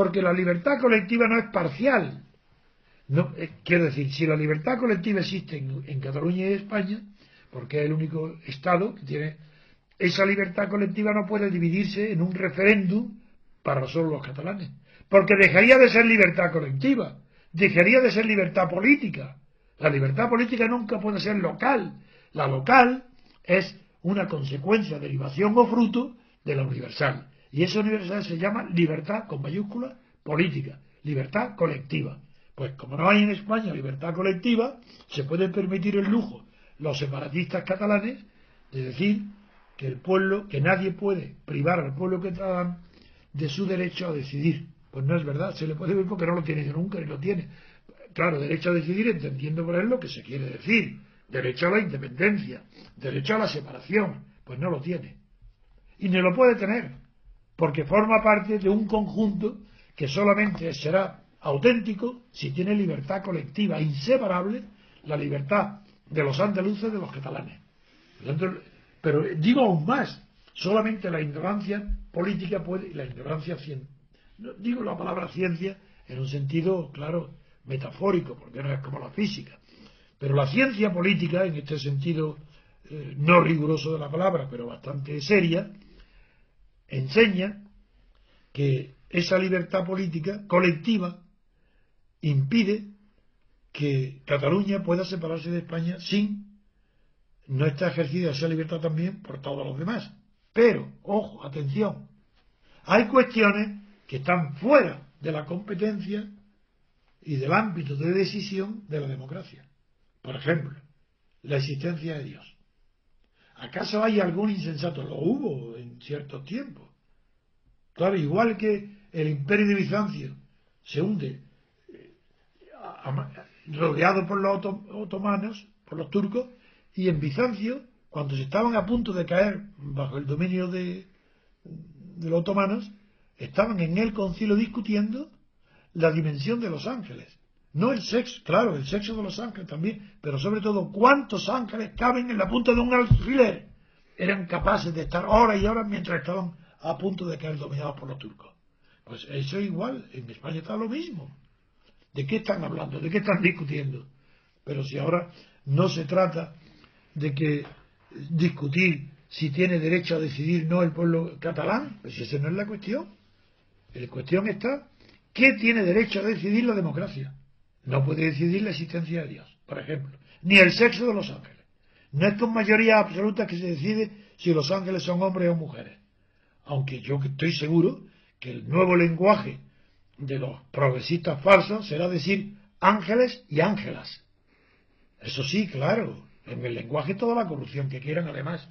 Porque la libertad colectiva no es parcial. No, eh, quiero decir, si la libertad colectiva existe en, en Cataluña y España, porque es el único Estado que tiene esa libertad colectiva no puede dividirse en un referéndum para solo los catalanes, porque dejaría de ser libertad colectiva, dejaría de ser libertad política. La libertad política nunca puede ser local. La local es una consecuencia, derivación o fruto de la universal. Y esa universal se llama libertad con mayúscula política, libertad colectiva. Pues como no hay en España libertad colectiva, se puede permitir el lujo los separatistas catalanes de decir que el pueblo, que nadie puede privar al pueblo catalán de su derecho a decidir. Pues no es verdad, se le puede ver porque no lo tiene nunca ni lo tiene. Claro, derecho a decidir entendiendo por él lo que se quiere decir. Derecho a la independencia, derecho a la separación, pues no lo tiene. Y ni lo puede tener, porque forma parte de un conjunto que solamente será auténtico si tiene libertad colectiva, inseparable, la libertad de los andaluces de los catalanes. Pero digo aún más, solamente la ignorancia política puede, la ignorancia no digo la palabra ciencia en un sentido, claro, metafórico, porque no es como la física, pero la ciencia política, en este sentido eh, no riguroso de la palabra, pero bastante seria, enseña que esa libertad política colectiva impide que Cataluña pueda separarse de España sin no está ejercida esa libertad también por todos los demás. Pero, ojo, atención, hay cuestiones que están fuera de la competencia y del ámbito de decisión de la democracia. Por ejemplo, la existencia de Dios. ¿Acaso hay algún insensato? Lo hubo en ciertos tiempos. Claro, igual que el imperio de Bizancio se hunde eh, rodeado por los otomanos, por los turcos, y en Bizancio, cuando se estaban a punto de caer bajo el dominio de, de los otomanos, estaban en el concilio discutiendo la dimensión de los ángeles. No el sexo, claro, el sexo de los ángeles también, pero sobre todo cuántos ángeles caben en la punta de un alfiler. Eran capaces de estar horas y horas mientras estaban a punto de caer dominados por los turcos. Pues eso es igual, en España está lo mismo. ¿De qué están hablando? ¿De qué están discutiendo? Pero si ahora no se trata de que discutir si tiene derecho a decidir no el pueblo catalán, pues esa no es la cuestión. La cuestión está, ¿qué tiene derecho a decidir la democracia? No puede decidir la existencia de Dios, por ejemplo, ni el sexo de los ángeles. No es con mayoría absoluta que se decide si los ángeles son hombres o mujeres. Aunque yo estoy seguro que el nuevo lenguaje de los progresistas falsos será decir ángeles y ángelas. Eso sí, claro, en el lenguaje toda la corrupción que quieran además.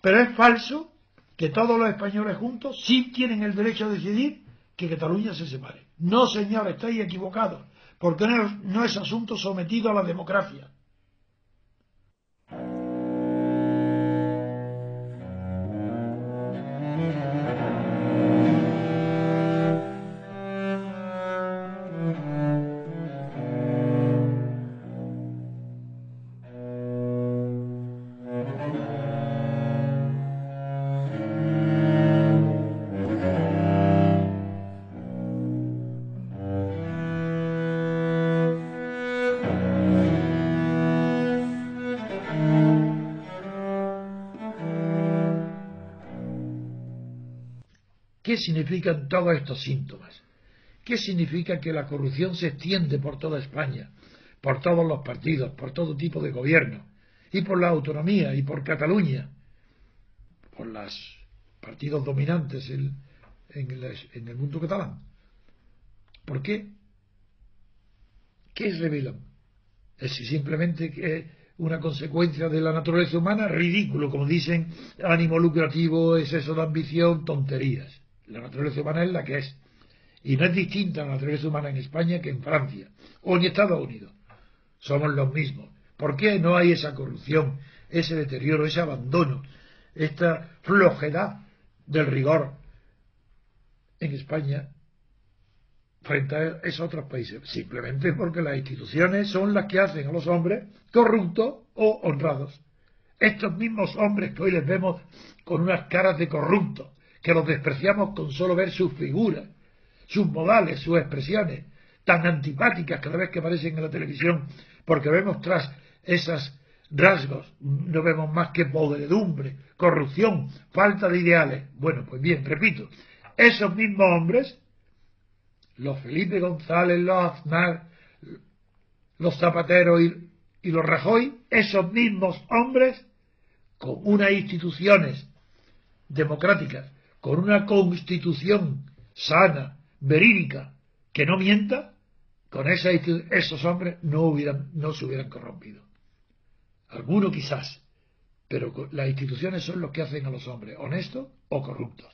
Pero es falso que todos los españoles juntos sí tienen el derecho a decidir que Cataluña se separe. No, señor, estáis equivocados, porque no es asunto sometido a la democracia. ¿Qué significan todos estos síntomas? ¿Qué significa que la corrupción se extiende por toda España, por todos los partidos, por todo tipo de gobierno, y por la autonomía, y por Cataluña, por los partidos dominantes en, el, mundo catalán? ¿Por qué? ¿Qué revelan? Es simplemente una consecuencia de la naturaleza humana, ridículo, como dicen, ánimo lucrativo, exceso de ambición, tonterías. La naturaleza humana es la que es. Y no es distinta la naturaleza humana en España que en Francia o en Estados Unidos. Somos los mismos. ¿Por qué no hay esa corrupción, ese deterioro, ese abandono, esta flojedad del rigor en España frente a esos otros países? Simplemente porque las instituciones son las que hacen a los hombres corruptos o honrados. Estos mismos hombres que hoy les vemos con unas caras de corruptos, que los despreciamos con solo ver sus figuras, sus modales, sus expresiones, tan antipáticas cada vez que aparecen en la televisión, porque vemos tras esas rasgos, no vemos más que podredumbre, corrupción, falta de ideales. Bueno, pues bien, repito, esos mismos hombres, los Felipe González, los Aznar, los Zapatero y, y los Rajoy, esos mismos hombres, con unas instituciones democráticas, con una constitución sana, verídica, que no mienta, con esa, esos hombres no, hubieran, no se hubieran corrompido. Algunos quizás, pero las instituciones son los que hacen a los hombres, honestos o corruptos.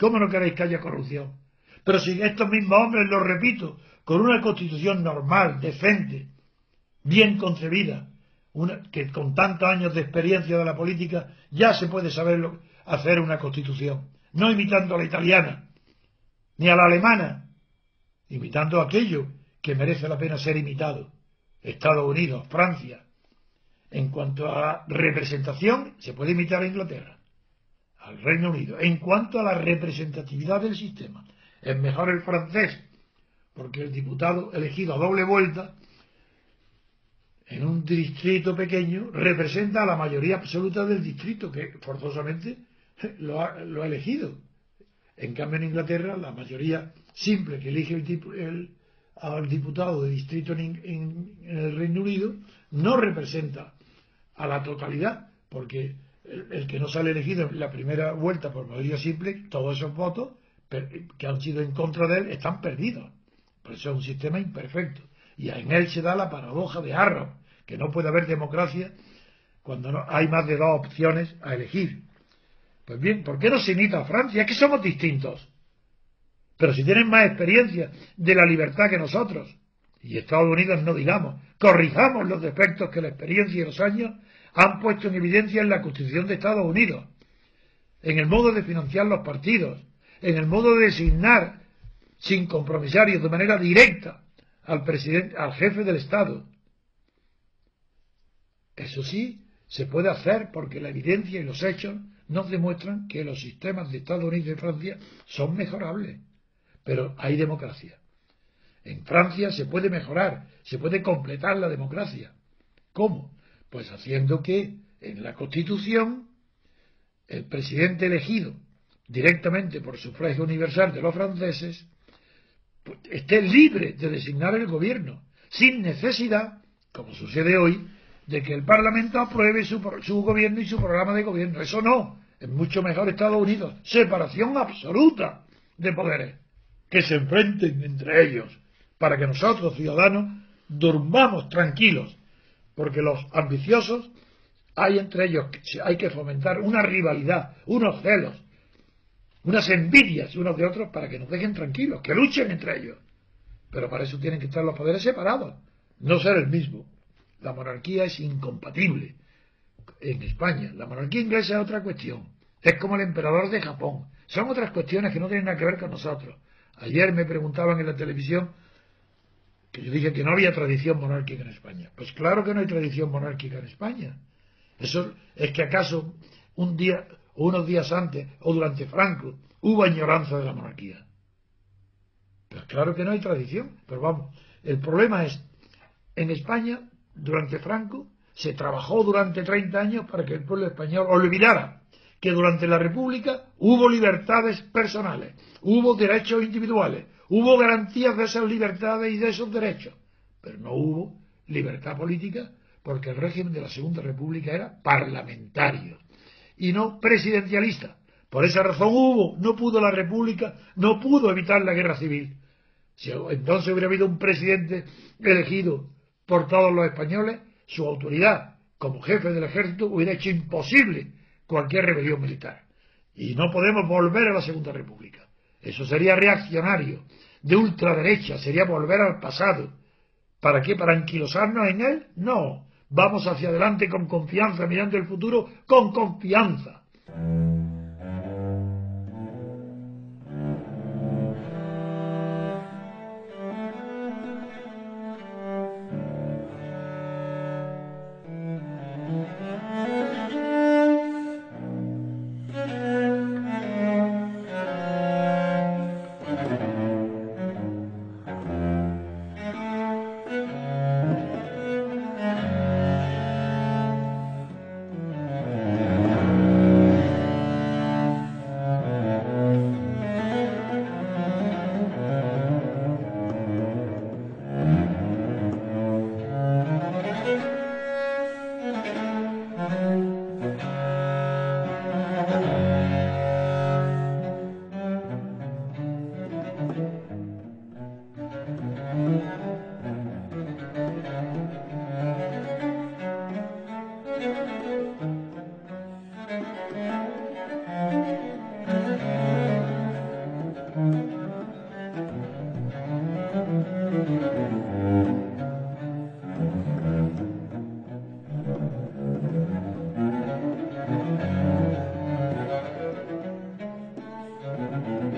¿Cómo no queréis que haya corrupción? Pero si estos mismos hombres, lo repito, con una constitución normal, decente, bien concebida, que con tantos años de experiencia de la política ya se puede saber hacer una constitución, no imitando a la italiana, ni a la alemana, imitando aquello que merece la pena ser imitado, Estados Unidos, Francia. En cuanto a representación, se puede imitar a Inglaterra al Reino Unido. En cuanto a la representatividad del sistema, es mejor el francés, porque el diputado elegido a doble vuelta en un distrito pequeño representa a la mayoría absoluta del distrito, que forzosamente lo ha, elegido. En cambio, en Inglaterra, la mayoría simple que elige el, al diputado de distrito en el Reino Unido no representa a la totalidad, porque el, que no sale elegido en la primera vuelta por mayoría simple, todos esos votos que han sido en contra de él están perdidos. Por eso es un sistema imperfecto. Y en él se da la paradoja de Arrow, que no puede haber democracia cuando no hay más de dos opciones a elegir. Pues bien, ¿por qué no se imita a Francia? Es que somos distintos. Pero si tienen más experiencia de la libertad que nosotros, y Estados Unidos no digamos, corrijamos los defectos que la experiencia y los años han puesto en evidencia en la Constitución de Estados Unidos, en el modo de financiar los partidos, en el modo de designar sin compromisarios de manera directa al presidente, al jefe del Estado. Eso sí, se puede hacer porque la evidencia y los hechos nos demuestran que los sistemas de Estados Unidos y Francia son mejorables. Pero hay democracia. En Francia se puede mejorar, se puede completar la democracia. ¿Cómo? Pues haciendo que en la Constitución el presidente elegido directamente por sufragio universal de los franceses pues, esté libre de designar el gobierno, sin necesidad, como sucede hoy, de que el Parlamento apruebe su, su gobierno y su programa de gobierno. Eso no, es mucho mejor Estados Unidos. Separación absoluta de poderes, que se enfrenten entre ellos, para que nosotros, ciudadanos, durmamos tranquilos porque los ambiciosos hay entre ellos, hay que fomentar una rivalidad, unos celos, unas envidias unos de otros para que nos dejen tranquilos, que luchen entre ellos. Pero para eso tienen que estar los poderes separados, no ser el mismo. La monarquía es incompatible en España. La monarquía inglesa es otra cuestión. Es como el emperador de Japón. Son otras cuestiones que no tienen nada que ver con nosotros. Ayer me preguntaban en la televisión que yo dije que no había tradición monárquica en España. Pues claro que no hay tradición monárquica en España. Eso es que acaso un día o unos días antes o durante Franco hubo añoranza de la monarquía. Pues claro que no hay tradición, pero vamos, el problema es, en España, durante Franco, Se trabajó durante 30 años para que el pueblo español olvidara que durante la República hubo libertades personales, hubo derechos individuales, hubo garantías de esas libertades y de esos derechos, pero no hubo libertad política porque el régimen de la Segunda República era parlamentario y no presidencialista. Por esa razón hubo, no pudo la República, no pudo evitar la guerra civil. Si entonces hubiera habido un presidente elegido por todos los españoles, su autoridad como jefe del ejército hubiera hecho imposible cualquier rebelión militar. Y no podemos volver a la Segunda República. Eso sería reaccionario, de ultraderecha, sería volver al pasado. ¿Para qué? ¿Para anquilosarnos en él? No. Vamos hacia adelante con confianza, mirando el futuro con confianza.